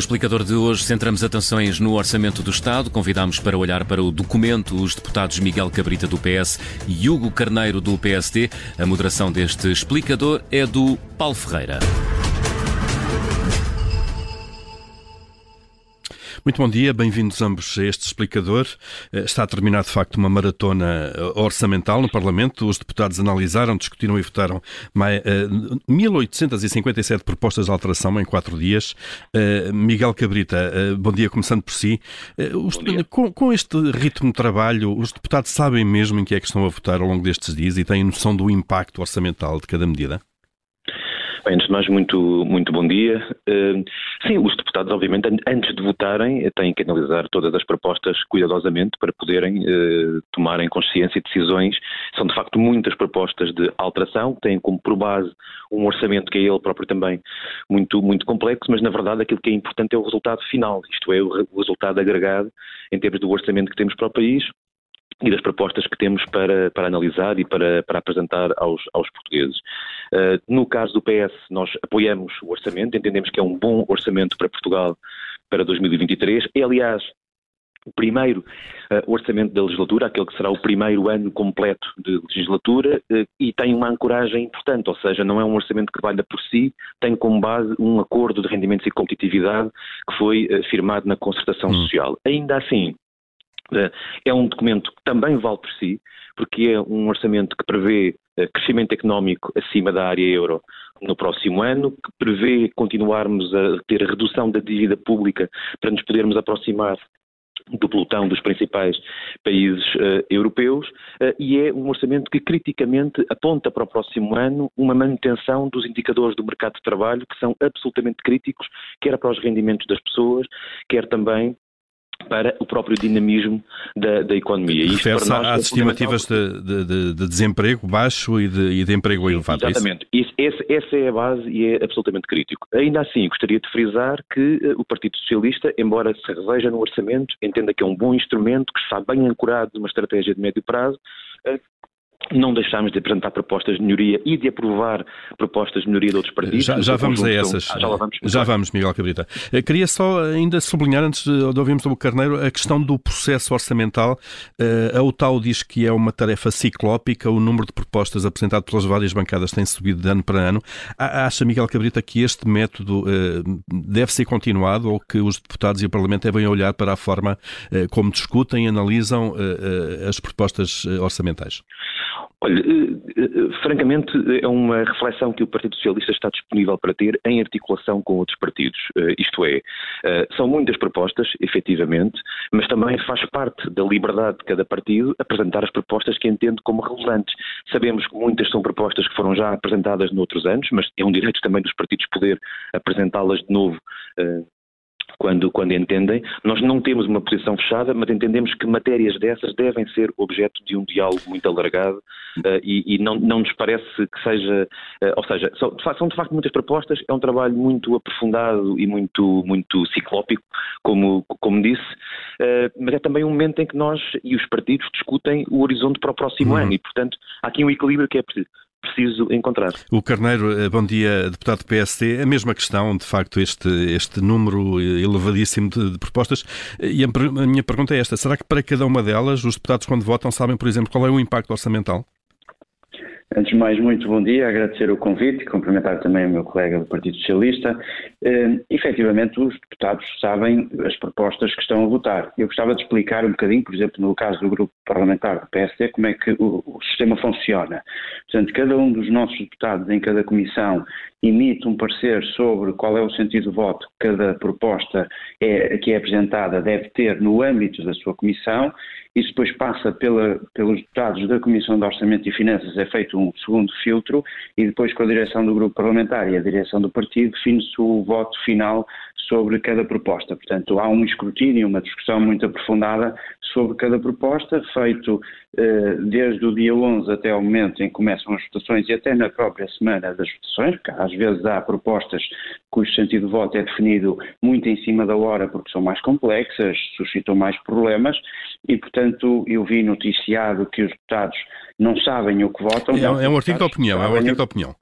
No explicador de hoje, centramos atenções no Orçamento do Estado. Convidamos para olhar para o documento os deputados Miguel Cabrita, do PS, e Hugo Carneiro, do PSD. A moderação deste explicador é do Paulo Ferreira. Muito bom dia, bem-vindos ambos a este explicador. Eh, está a terminar, de facto, uma maratona eh, orçamental no Parlamento. Os deputados analisaram, discutiram e votaram 1.857 eh, propostas de alteração em quatro dias. Miguel Cabrita, bom dia, começando por si. Com, com este ritmo de trabalho, os deputados sabem mesmo em que é que estão a votar ao longo destes dias e têm noção do impacto orçamental de cada medida? Bem, antes de mais, muito, muito bom dia. Uh, sim, os deputados, obviamente, antes de votarem, têm que analisar todas as propostas cuidadosamente para poderem uh, tomarem consciência e decisões. São, de facto, muitas propostas de alteração, têm como por base um orçamento que é ele próprio também muito, muito complexo, mas, na verdade, aquilo que é importante é o resultado final, isto é, o resultado agregado em termos do orçamento que temos para o país, e das propostas que temos para, para analisar e para, para apresentar aos, aos portugueses. Uh, no caso do PS, nós apoiamos o orçamento, entendemos que é um bom orçamento para Portugal para 2023. É, aliás, o primeiro uh, orçamento da legislatura, aquele que será o primeiro ano completo de legislatura, uh, e tem uma ancoragem importante, ou seja, não é um orçamento que valha por si, tem como base um acordo de rendimentos e competitividade que foi uh, firmado na concertação hum. social. Ainda assim, é um documento que também vale por si, porque é um orçamento que prevê eh, crescimento económico acima da área euro no próximo ano, que prevê continuarmos a ter redução da dívida pública para nos podermos aproximar do pelotão dos principais países uh, europeus uh, e é um orçamento que criticamente aponta para o próximo ano uma manutenção dos indicadores do mercado de trabalho que são absolutamente críticos, quer para os rendimentos das pessoas, quer também para o próprio dinamismo da, da economia. Refere-se às é estimativas de, de, de, desemprego baixo e de, e de emprego elevado. É Exatamente. Isso? Isso, essa é a base e é absolutamente crítico. Ainda assim, gostaria de frisar que uh, o Partido Socialista, embora se reveja no orçamento, entenda que é um bom instrumento, que está bem ancorado numa estratégia de médio prazo, uh, não deixámos de apresentar propostas de melhoria e de aprovar propostas de melhoria de outros partidos. Já, já vamos a essas. Ah, já, vamos, já vamos, Miguel Cabrita. Eh, queria só ainda sublinhar, antes de ouvirmos o Carneiro, a questão do processo orçamental. Eh, a UTAU diz que é uma tarefa ciclópica, o número de propostas apresentado pelas várias bancadas tem subido de ano para ano. Acha, Miguel Cabrita, que este método eh, deve ser continuado ou que os deputados e o Parlamento devem olhar para a forma como discutem e analisam as propostas orçamentais? Olha, eh, eh, francamente, é uma reflexão que o Partido Socialista está disponível para ter em articulação com outros partidos. Eh, isto é, são muitas propostas, efetivamente, mas também faz parte da liberdade de cada partido apresentar as propostas que entende como relevantes. Sabemos que muitas são propostas que foram já apresentadas noutros anos, mas é um direito também dos partidos poder apresentá-las de novo quando, quando entendem. Nós não temos uma posição fechada, mas entendemos que matérias dessas devem ser objeto de um diálogo muito alargado uh, e, e não, não, nos parece que seja. Uh, ou seja, são de, facto, são de facto muitas propostas, é um trabalho muito aprofundado e muito, muito ciclópico, como, como disse, uh, mas é também um momento em que nós e os partidos discutem o horizonte para o próximo uhum. ano e, portanto, há aqui um equilíbrio que é preciso preciso encontrar. O Carneiro, eh, bom dia, deputado do PSD. A mesma questão, de facto, este, este número elevadíssimo de, de propostas. E a, a minha pergunta é esta: será que para cada uma delas os deputados, quando votam, sabem, por exemplo, qual é o impacto orçamental? Antes de mais, muito bom dia, agradecer o convite e cumprimentar também o meu colega do Partido Socialista. Eh, efetivamente, os deputados sabem as propostas que estão a votar. Eu gostava de explicar um bocadinho, por exemplo, no caso do grupo parlamentar do PSD, como é que o, o sistema funciona. Portanto, cada um dos nossos deputados em cada comissão emite um parecer sobre qual é o sentido do voto que cada proposta é, que é apresentada deve ter no âmbito da sua comissão. Isso depois passa pela, pelos deputados da Comissão de Orçamento e Finanças, é feito um segundo filtro e depois com a direção do grupo parlamentar e a direção do partido define-se o voto final sobre cada proposta. Portanto, há um escrutínio, uma discussão muito aprofundada sobre cada proposta, feito eh, desde o dia 11 até o momento em que começam as votações e até na própria semana das votações, porque às vezes há propostas cujo sentido de voto é definido muito em cima da hora porque são mais complexas, suscitam mais problemas e, portanto, eu vi noticiado que os deputados não sabem o que votam. É, é um artigo de opinião, é um artigo de opinião.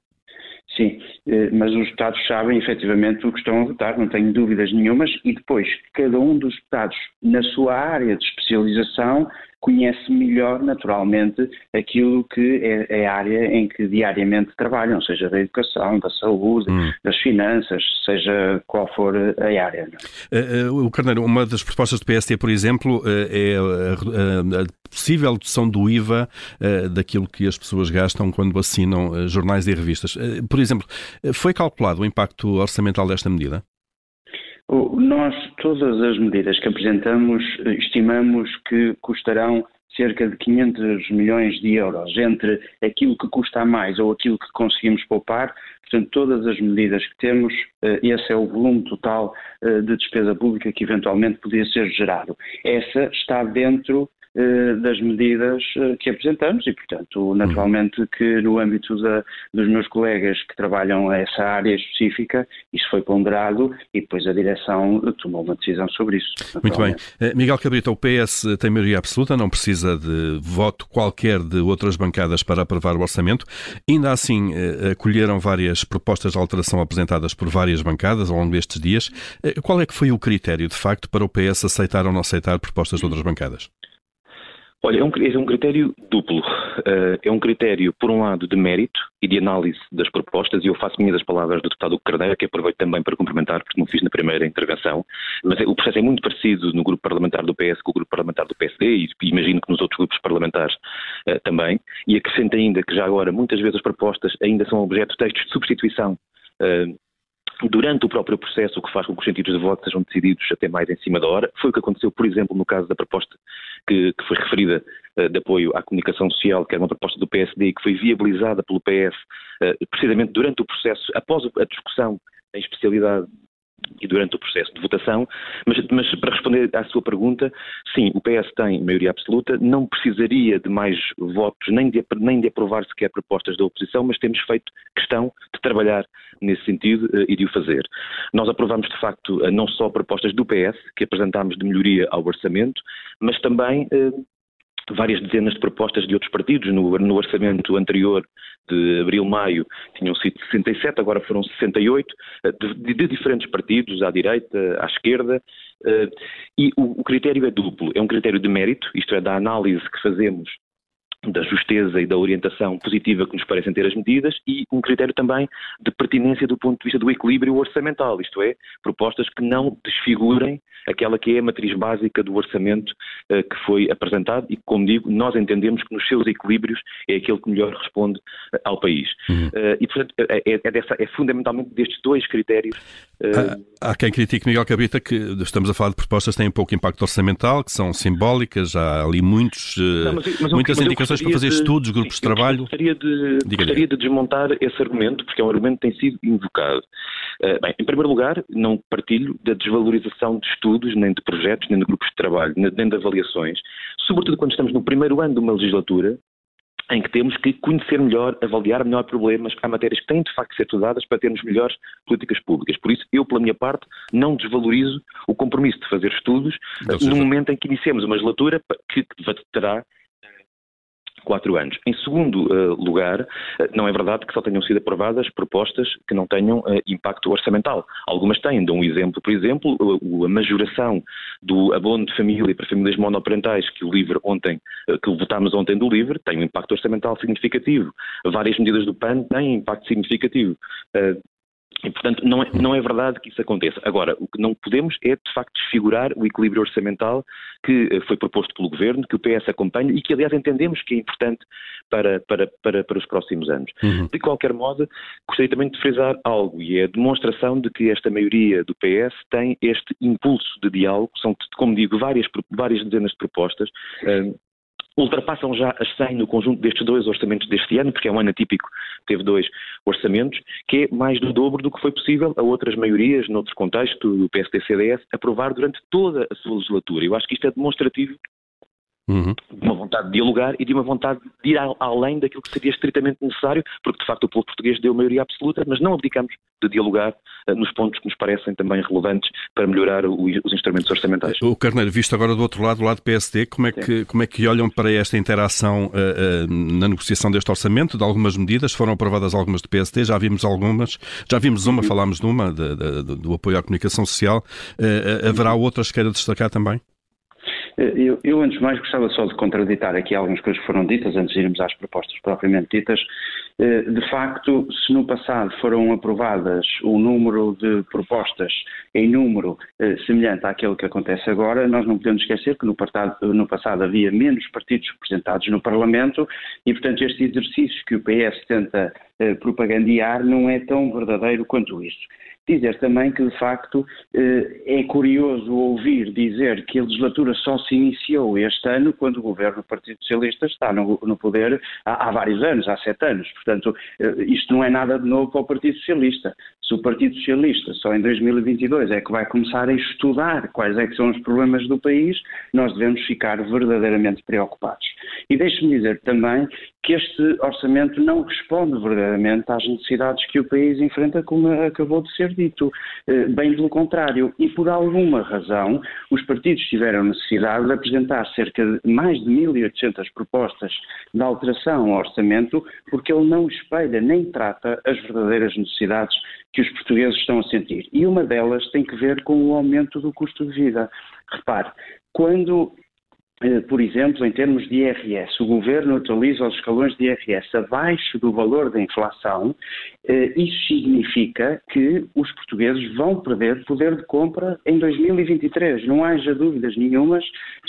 Sim, eh, mas os deputados sabem efetivamente o que estão a votar, não tenho dúvidas nenhumas, e depois cada um dos deputados, na sua área de especialização, conhece melhor, naturalmente, aquilo que é, é, a área em que diariamente trabalham, seja da educação, da saúde, hum. das finanças, seja qual for a área. Uh, o Carneiro, uma das propostas do PST, por exemplo, uh, é a, possível redução do IVA uh, daquilo que as pessoas gastam quando assinam jornais e revistas. por exemplo, foi calculado o impacto orçamental desta medida? Nós, todas as medidas que apresentamos, estimamos que custarão cerca de 500 milhões de euros, entre aquilo que custa mais ou aquilo que conseguimos poupar. Portanto, todas as medidas que temos, eh, esse é o volume total eh, de despesa pública que eventualmente podia ser gerado. Essa está dentro eh, das medidas eh, que apresentamos e, portanto, naturalmente que no âmbito da, dos meus colegas que trabalham essa área específica, isso foi ponderado e depois a direção tomou uma decisão sobre isso. Muito bem. Eh, Miguel Cabrita, o PS tem maioria absoluta, não precisa de voto qualquer de outras bancadas para aprovar o orçamento. Ainda assim, acolheram várias propostas de alteração apresentadas por várias bancadas ao longo destes dias. Qual é que foi o critério, de facto, para o PS aceitar ou não aceitar propostas de outras bancadas? Olha, é um, é um critério duplo. Uh, é um critério, por um lado, de mérito e de análise das propostas, e eu faço minhas as palavras do deputado Carneiro, que aproveito também para cumprimentar, porque não fiz na primeira intervenção, mas é, o processo é muito parecido no grupo parlamentar do PS com o grupo parlamentar do PSD, e imagino que nos outros grupos parlamentares uh, também, e acrescento ainda que já agora muitas vezes as propostas ainda são objeto de textos de substituição uh, durante o próprio processo, o que faz com que os sentidos de voto sejam decididos até mais em cima da hora. Foi o que aconteceu, por exemplo, no caso da proposta que, que foi referida uh, de apoio à comunicação social, que era uma proposta do PSD e que foi viabilizada pelo PS uh, precisamente durante o processo, após a discussão em especialidade e durante o processo de votação, mas, mas, para responder à sua pergunta, sim, o PS tem maioria absoluta, não precisaria de mais votos, nem de, nem de aprovar sequer propostas da oposição, mas temos feito questão de trabalhar nesse sentido uh, e de o fazer. Nós aprovamos, de facto, uh, não só propostas do PS, que apresentámos de melhoria ao orçamento, mas também uh, várias dezenas de propostas de outros partidos. No, no orçamento anterior de abril-maio tinham sido 67, agora foram 68, eh, de, de, diferentes partidos, à direita, à esquerda. Eh, e o, o critério é duplo. É um critério de mérito, isto é, da análise que fazemos da justeza e da orientação positiva que nos parecem ter as medidas e um critério também de pertinência do ponto de vista do equilíbrio orçamental, isto é, propostas que não desfigurem aquela que é a matriz básica do orçamento uh, que foi apresentado e, como digo, nós entendemos que nos seus equilíbrios é aquele que melhor responde uh, ao país. Uhum. Uh, e, portanto, é, é, é, dessa, é, fundamentalmente destes dois critérios. Há, há, quem critique, Miguel Cabita, que estamos a falar de propostas que têm pouco impacto orçamental, que são simbólicas, há ali muitos, não, mas, mas muitas indicações para fazer de, estudos, grupos de trabalho? Gostaria de, gostaria de desmontar esse argumento, porque é um argumento que tem sido invocado. Uh, bem, em primeiro lugar, não partilho da desvalorização de estudos, nem de projetos, nem de grupos de trabalho, nem de avaliações, sobretudo quando estamos no primeiro ano de uma legislatura, em que temos que conhecer melhor, avaliar melhor problemas. Há matérias que têm de facto de ser estudadas para termos melhores políticas públicas. Por isso, eu, pela minha parte, não desvalorizo o compromisso de fazer estudos no momento em que iniciemos uma legislatura que terá quatro anos. Em segundo uh, lugar, uh, não é verdade que só tenham sido aprovadas propostas que não tenham uh, impacto orçamental. Algumas têm. Dou um exemplo, por exemplo, a majoração do abono de família para famílias monoparentais que o LIVRE ontem, que votámos ontem do LIVRE, tem um impacto orçamental significativo. Várias medidas do PAN têm impacto significativo. E, portanto, não é, não é verdade que isso aconteça. Agora, o que não podemos é, de facto, desfigurar o equilíbrio orçamental que eh, foi proposto pelo Governo, que o PS acompanha e que, aliás, entendemos que é importante para, para, para, para os próximos anos. Uhum. De qualquer modo, gostaria também de frisar algo, e é a demonstração de que esta maioria do PS tem este impulso de diálogo, são, como digo, várias, várias dezenas de propostas, eh, ultrapassam já as 100 no conjunto destes dois orçamentos deste ano, porque é um ano atípico, teve dois orçamentos, que é mais do dobro do que foi possível a outras maiorias, noutros contextos, do PSD-CDS, aprovar durante toda a sua legislatura. Eu acho que isto é demonstrativo Uhum. De uma vontade de dialogar e de uma vontade de ir além daquilo que seria estritamente necessário, porque de facto o povo português deu maioria absoluta, mas não abdicamos de dialogar uh, nos pontos que nos parecem também relevantes para melhorar o, os instrumentos orçamentais. O Carneiro, visto agora do outro lado, do lado do PSD, como é que, como é que olham para esta interação uh, uh, na negociação deste orçamento, de algumas medidas? Foram aprovadas algumas do PSD, já vimos algumas, já vimos uma, falámos de uma, de, de, do apoio à comunicação social. haverá outras que queira destacar também? Eh, eu, eu, antes de mais, gostava só de contraditar aqui algumas coisas que foram ditas, antes de irmos às propostas propriamente ditas. Eh, de facto, se no passado foram aprovadas o número de propostas em número eh, semelhante àquele que acontece agora, nós não podemos esquecer que no passado, no passado havia menos partidos representados no Parlamento e, portanto, este exercício que o PS tenta propagandear não é tão verdadeiro quanto isso. Dizer também que, de facto, eh, é curioso ouvir dizer que a legislatura só se iniciou este ano quando o governo do Partido Socialista está no, no poder há, há, vários anos, há sete anos. Portanto, eh, isto não é nada de novo para o Partido Socialista. Se o Partido Socialista só em 2022 é que vai começar a estudar quais é que são os problemas do país, nós devemos ficar verdadeiramente preocupados. E deixe-me dizer também que este orçamento não responde verdadeiramente às necessidades que o país enfrenta, como acabou de ser dito. Eh, bem pelo contrário. E por alguma razão, os partidos tiveram necessidade de apresentar cerca de mais de 1.800 propostas de alteração ao orçamento, porque ele não espelha nem trata as verdadeiras necessidades que os portugueses estão a sentir. E uma delas tem que ver com o aumento do custo de vida. Repare, quando por exemplo, em termos de IRS, o governo atualiza os escalões de IRS abaixo do valor da inflação, eh, isso significa que os portugueses vão perder poder de compra em 2023. Não haja dúvidas nenhumas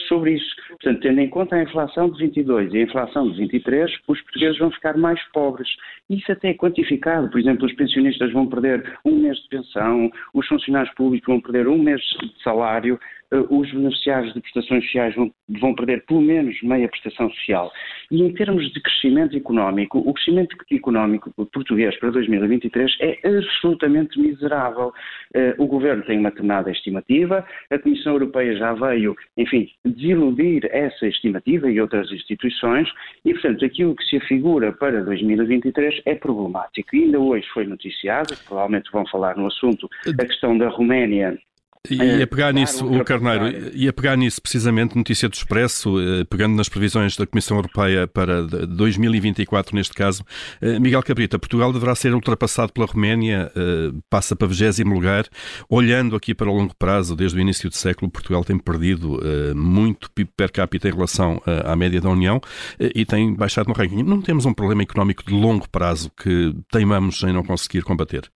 sobre isso. Portanto, tendo em conta a inflação de 22 e a inflação de 23, os portugueses vão ficar mais pobres. Isso até é quantificado. Por exemplo, os pensionistas vão perder um mês de pensão, os funcionários públicos vão perder um mês de salário. Eh, os beneficiários de prestações sociais vão, vão, perder pelo menos meia prestação social. E em termos de crescimento económico, o crescimento económico português para 2023 é absolutamente miserável. Uh, o Governo tem uma determinada estimativa, a Comissão Europeia já veio, enfim, desiludir essa estimativa e outras instituições, e, portanto, aquilo que se afigura para 2023 é problemático. E ainda hoje foi noticiado, provavelmente vão falar no assunto, a questão da Roménia e a pegar nisso, o Carneiro, e a pegar nisso precisamente, notícia do Expresso, eh, pegando nas previsões da Comissão Europeia para 2024, neste caso, eh, Miguel Cabrita, Portugal deverá ser ultrapassado pela Roménia, eh, passa para 20 lugar. Olhando aqui para o longo prazo, desde o início do século, Portugal tem perdido muito PIB per capita em relação à média da União e tem baixado no ranking. Não temos um problema económico de longo prazo que teimamos em não conseguir combater?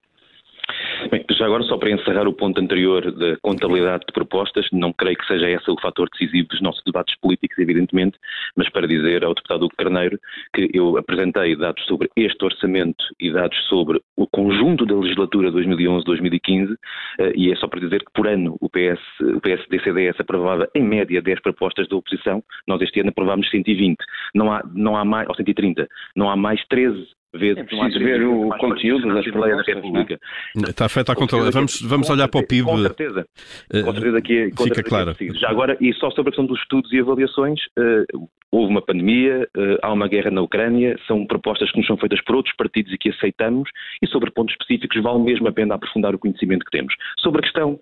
Bem, já agora, só para encerrar o ponto anterior da contabilidade de propostas, não creio que seja esse o fator decisivo dos nossos debates políticos, evidentemente, mas para dizer ao deputado Hugo Carneiro que eu apresentei dados sobre este orçamento e dados sobre o conjunto da legislatura 2011-2015, eh, e é só para dizer que por ano o, PS, o PSD-CDS aprovava em média 10 propostas da oposição, nós este ano aprovámos 120, não há, não há mais, ou 130, não há mais 13 vezes. É preciso ver o conteúdo da Assembleia da é? República. Está feita a conta. Vamos, vamos olhar para o PIB. Com certeza. Com certeza que, com Fica claro. Já agora, e só sobre a questão dos estudos e avaliações, uh, houve uma pandemia, uh, há uma guerra na Ucrânia, são propostas que nos são feitas por outros partidos e que aceitamos, e sobre pontos específicos vale mesmo a pena aprofundar o conhecimento que temos. Sobre a questão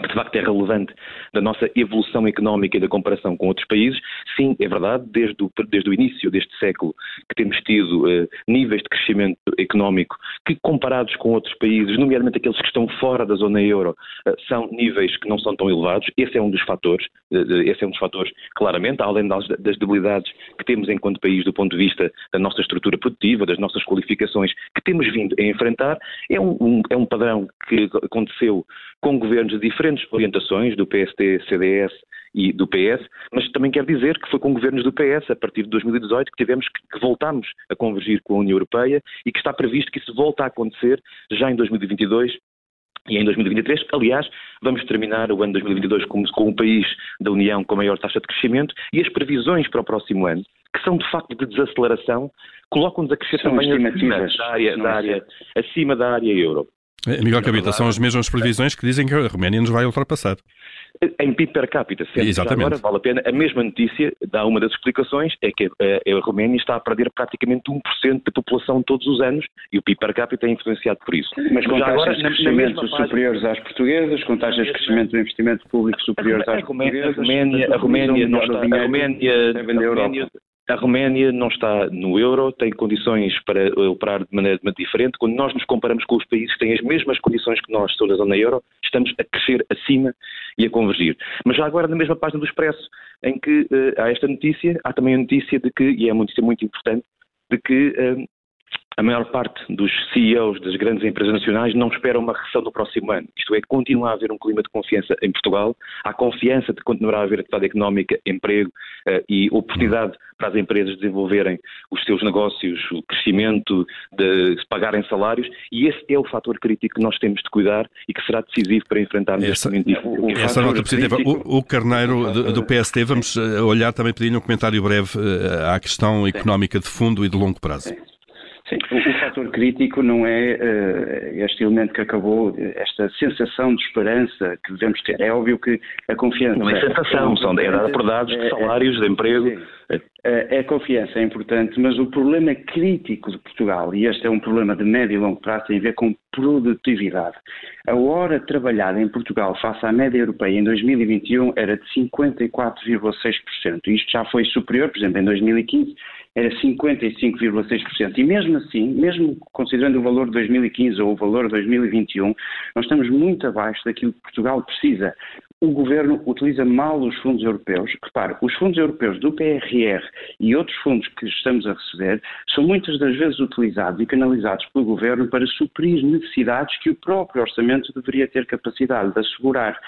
que de facto é relevante da nossa evolução económica e da comparação com outros países. Sim, é verdade, desde o, desde o início deste século que temos tido uh, níveis de crescimento económico que, comparados com outros países, nomeadamente aqueles que estão fora da zona euro, uh, são níveis que não são tão elevados. Esse é um dos fatores, uh, esse é um dos fatores, claramente, além das, das debilidades que temos enquanto país do ponto de vista da nossa estrutura produtiva, das nossas qualificações, que temos vindo a enfrentar, é um, um é um padrão que aconteceu com governos de diferentes orientações, do PSD, CDS e do PS, mas também quer dizer que foi com governos do PS, a partir de 2018, que tivemos que, que voltamos a convergir com a União Europeia e que está previsto que isso volte a acontecer já em 2022 e em 2023, aliás, vamos terminar o ano 2022 com, com um país da União com maior taxa de crescimento e as previsões para o próximo ano, que são de facto de desaceleração, colocam-nos a crescer são também acima da área, da área, acima da área euro. Eh, Miguel Cabita, são as mesmas previsões que dizem que a Roménia nos vai ultrapassar. Em PIB per capita, Exatamente. agora vale a pena. A mesma notícia dá uma das explicações, é que a, a Roménia está a perder praticamente 1% da população todos os anos e o PIB per capita é influenciado por isso. Mas com taxas agora, de crescimento superiores às portuguesas, com taxas de crescimento do investimento público superiores às portuguesas... A Roménia, a Roménia, não está, a Roménia, a Roménia a Roménia não está no euro, tem condições para operar de maneira diferente. Quando nós nos comparamos com os países que têm as mesmas condições que nós, toda a zona euro, estamos a crescer acima e a convergir. Mas já agora, na mesma página do Expresso, em que uh, há esta notícia, há também a notícia de que, e é uma notícia muito importante, de que uh, a maior parte dos CEOs das grandes empresas nacionais não espera uma recessão no próximo ano. Isto é, continua a haver um clima de confiança em Portugal, há confiança de que continuará a haver atividade económica, emprego uh, e oportunidade para as empresas desenvolverem os seus negócios, o crescimento, de pagarem salários, e esse é o fator crítico que nós temos de cuidar e que será decisivo para enfrentarmos essa, este momento. Essa nota positiva. O, o Carneiro do, do PST, vamos eh, olhar também, pedir um comentário breve uh, à questão económica de fundo e de longo prazo. Sim, o, o fator crítico não é uh, este elemento que acabou, esta sensação de esperança que devemos ter. É óbvio que a confiança. Não é sensação, são é dada por dados de é, é, salários, de emprego. É, a confiança é importante, mas o problema crítico de Portugal, e este é um problema de médio e longo prazo, tem a ver com produtividade. A hora trabalhada em Portugal face à média europeia em 2021 era de 54,6%. Isto já foi superior, por exemplo, em 2015 era 55,6%. E mesmo assim, mesmo considerando o valor de 2015 ou o valor de 2021, nós estamos muito abaixo daquilo que Portugal precisa o governo utiliza mal os fundos europeus. Repare, os fundos europeus do PRR e outros fundos que estamos a receber são muitas das vezes utilizados e canalizados pelo governo para suprir necessidades que o próprio orçamento deveria ter capacidade de assegurar.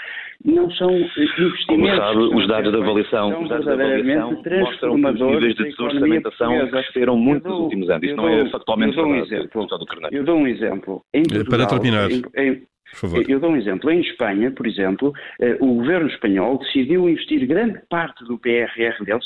Não são investimentos. Como sabe, os dados da avaliação, os dados da avaliação mostram que os níveis de desorçamentação cresceram muito nos últimos anos. Isto não é factualmente eu dou um exemplo. Eu dou um exemplo. Em Portugal, para terminar. Em, em, eu dou um exemplo. Em Espanha, por exemplo, eh, o governo espanhol decidiu investir grande parte do PRR dele,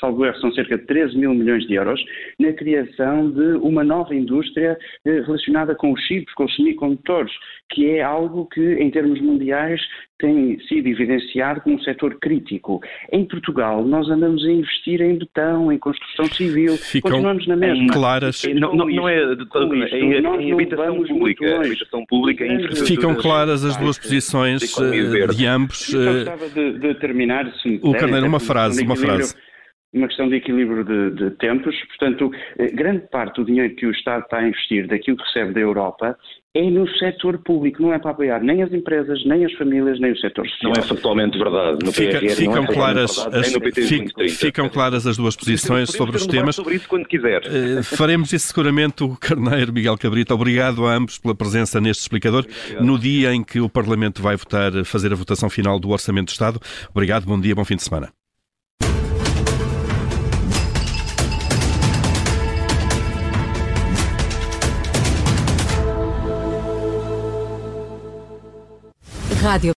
salvo erro, são cerca de 13 mil milhões de euros, na criação de uma nova indústria eh, relacionada com os chips, com os semicondutores, que é algo que, em termos mundiais, tem sido evidenciado como um setor crítico. Em Portugal, nós andamos a investir em betão, em construção civil, Ficam continuamos na mesma. Claras. Não, não, não é isto, em, em habitação pública, habitação pública Ficam claras as duas posições de, de ambos. Eu gostava de, de terminar, se O Carneiro, uma frase, uma frase uma questão de equilíbrio de, de, tempos. Portanto, eh, grande parte do dinheiro que o Estado está a investir daquilo que recebe da Europa é no setor público, não é para apoiar nem as empresas, nem as famílias, nem o setor social. Não é factualmente verdade. No Fica, PRR, ficam, é claras verdade, as, ficam claras as duas posições sobre os temas. Sobre isso quando quiser. Uh, faremos isso seguramente o Carneiro Miguel Cabrita. Obrigado a ambos pela presença neste explicador. Obrigado. No dia em que o Parlamento vai votar, fazer a votação final do Orçamento do Estado. Obrigado, bom dia, bom fim de semana. Radio.